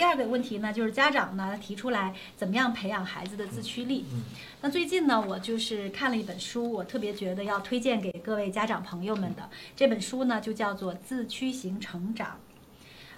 第二个问题呢，就是家长呢提出来怎么样培养孩子的自驱力。那最近呢，我就是看了一本书，我特别觉得要推荐给各位家长朋友们的。这本书呢，就叫做《自驱型成长》。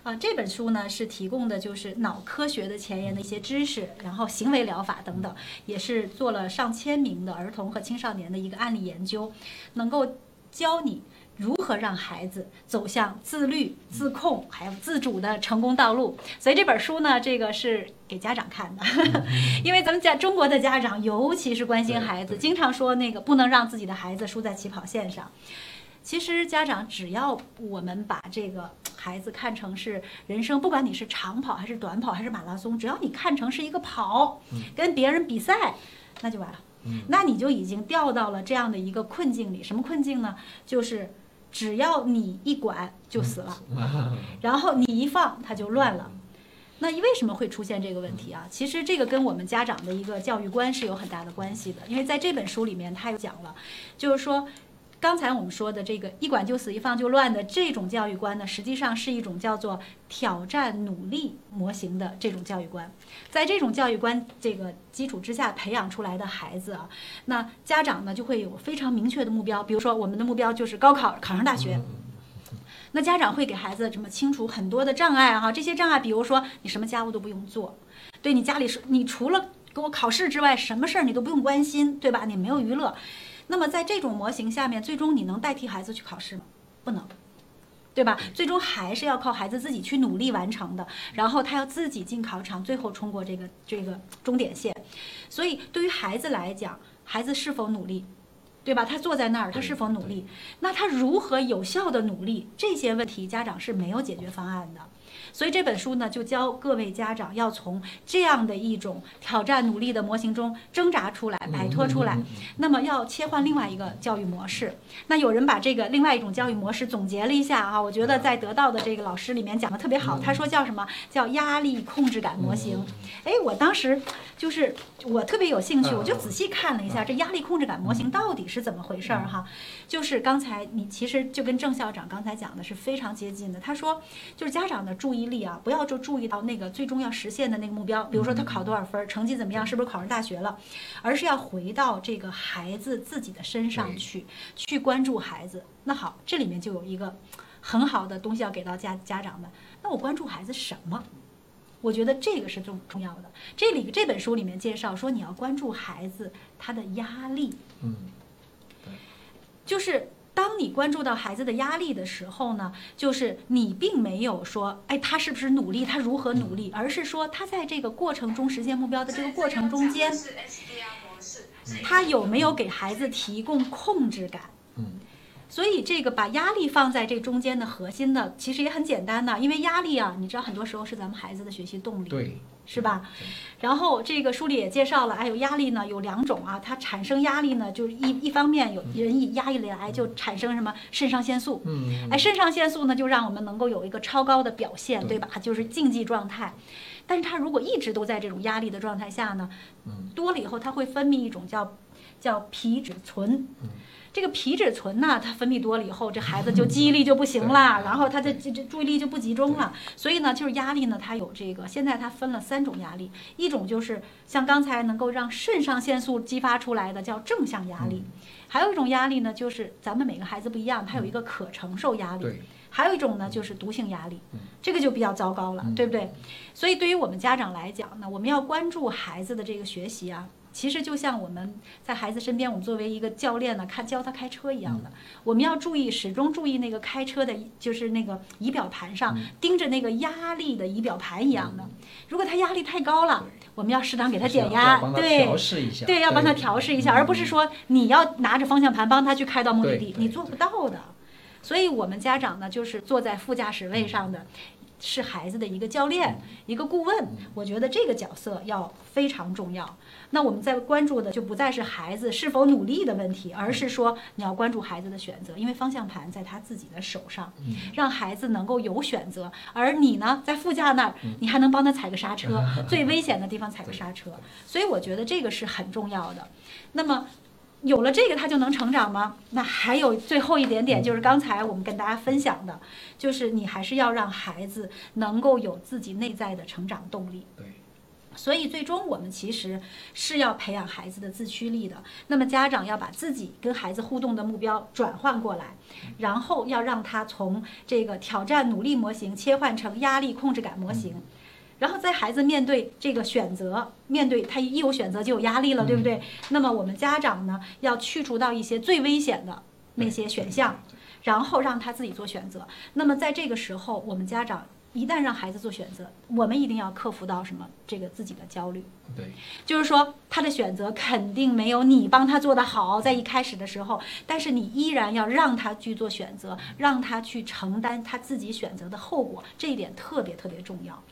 啊，这本书呢是提供的就是脑科学的前沿的一些知识，然后行为疗法等等，也是做了上千名的儿童和青少年的一个案例研究，能够教你如何让孩子走向自律、自控还有自主的成功道路。所以这本书呢，这个是给家长看的，因为咱们家中国的家长尤其是关心孩子，经常说那个不能让自己的孩子输在起跑线上。其实家长只要我们把这个孩子看成是人生，不管你是长跑还是短跑还是马拉松，只要你看成是一个跑，跟别人比赛，那就完了。那你就已经掉到了这样的一个困境里。什么困境呢？就是只要你一管就死了，然后你一放它就乱了。那为什么会出现这个问题啊？其实这个跟我们家长的一个教育观是有很大的关系的。因为在这本书里面，他有讲了，就是说。刚才我们说的这个一管就死一放就乱的这种教育观呢，实际上是一种叫做挑战努力模型的这种教育观。在这种教育观这个基础之下培养出来的孩子啊，那家长呢就会有非常明确的目标，比如说我们的目标就是高考考上大学。那家长会给孩子什么清除很多的障碍哈，这些障碍比如说你什么家务都不用做，对你家里是你除了给我考试之外，什么事儿你都不用关心，对吧？你没有娱乐。那么在这种模型下面，最终你能代替孩子去考试吗？不能，对吧？最终还是要靠孩子自己去努力完成的。然后他要自己进考场，最后冲过这个这个终点线。所以对于孩子来讲，孩子是否努力，对吧？他坐在那儿，他是否努力？那他如何有效的努力？这些问题，家长是没有解决方案的。所以这本书呢，就教各位家长要从这样的一种挑战努力的模型中挣扎出来、摆脱出来。那么要切换另外一个教育模式。那有人把这个另外一种教育模式总结了一下啊，我觉得在得到的这个老师里面讲的特别好。他说叫什么叫压力控制感模型？哎，我当时就是我特别有兴趣，我就仔细看了一下这压力控制感模型到底是怎么回事儿哈。就是刚才你其实就跟郑校长刚才讲的是非常接近的。他说就是家长的注意。注意力啊，不要就注意到那个最终要实现的那个目标，比如说他考多少分，成绩怎么样，是不是考上大学了，而是要回到这个孩子自己的身上去，去关注孩子。那好，这里面就有一个很好的东西要给到家家长们。那我关注孩子什么？我觉得这个是重重要的。这里这本书里面介绍说，你要关注孩子他的压力，嗯，就是。当你关注到孩子的压力的时候呢，就是你并没有说，哎，他是不是努力，他如何努力，而是说他在这个过程中实现目标的这个过程中间，他有没有给孩子提供控制感？嗯，所以这个把压力放在这中间的核心的，其实也很简单的，因为压力啊，你知道很多时候是咱们孩子的学习动力。对。是吧？然后这个书里也介绍了，哎，有压力呢，有两种啊。它产生压力呢，就是一一方面有人一压力来就产生什么肾上腺素，嗯，哎，肾上腺素呢就让我们能够有一个超高的表现，对吧？就是竞技状态。但是它如果一直都在这种压力的状态下呢，多了以后它会分泌一种叫叫皮质醇。这个皮质醇呢，它分泌多了以后，这孩子就记忆力就不行了，然后他的这这注意力就不集中了。所以呢，就是压力呢，它有这个，现在它分了三种压力，一种就是像刚才能够让肾上腺素激发出来的叫正向压力，还有一种压力呢，就是咱们每个孩子不一样，他有一个可承受压力，还有一种呢就是毒性压力，这个就比较糟糕了，对不对？所以对于我们家长来讲呢，我们要关注孩子的这个学习啊。其实就像我们在孩子身边，我们作为一个教练呢，看教他开车一样的，我们要注意，始终注意那个开车的，就是那个仪表盘上盯着那个压力的仪表盘一样的。如果他压力太高了，我们要适当给他减压，对，对，要帮他调试一下，而不是说你要拿着方向盘帮他去开到目的地，你做不到的。所以我们家长呢，就是坐在副驾驶位上的。是孩子的一个教练，一个顾问，我觉得这个角色要非常重要。那我们在关注的就不再是孩子是否努力的问题，而是说你要关注孩子的选择，因为方向盘在他自己的手上，让孩子能够有选择。而你呢，在副驾那儿，你还能帮他踩个刹车，最危险的地方踩个刹车。所以我觉得这个是很重要的。那么。有了这个，他就能成长吗？那还有最后一点点，就是刚才我们跟大家分享的，就是你还是要让孩子能够有自己内在的成长动力。对。所以最终我们其实是要培养孩子的自驱力的。那么家长要把自己跟孩子互动的目标转换过来，然后要让他从这个挑战努力模型切换成压力控制感模型。然后在孩子面对这个选择，面对他一有选择就有压力了，对不对？那么我们家长呢，要去除到一些最危险的那些选项，然后让他自己做选择。那么在这个时候，我们家长。一旦让孩子做选择，我们一定要克服到什么？这个自己的焦虑。对，就是说他的选择肯定没有你帮他做的好，在一开始的时候，但是你依然要让他去做选择，让他去承担他自己选择的后果，这一点特别特别重要。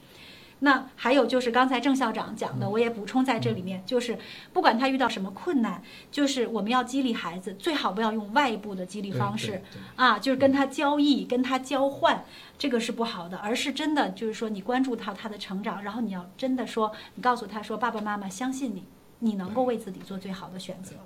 那还有就是刚才郑校长讲的，我也补充在这里面，就是不管他遇到什么困难，就是我们要激励孩子，最好不要用外部的激励方式啊，就是跟他交易、跟他交换，这个是不好的，而是真的就是说你关注到他的成长，然后你要真的说，你告诉他说，爸爸妈妈相信你，你能够为自己做最好的选择。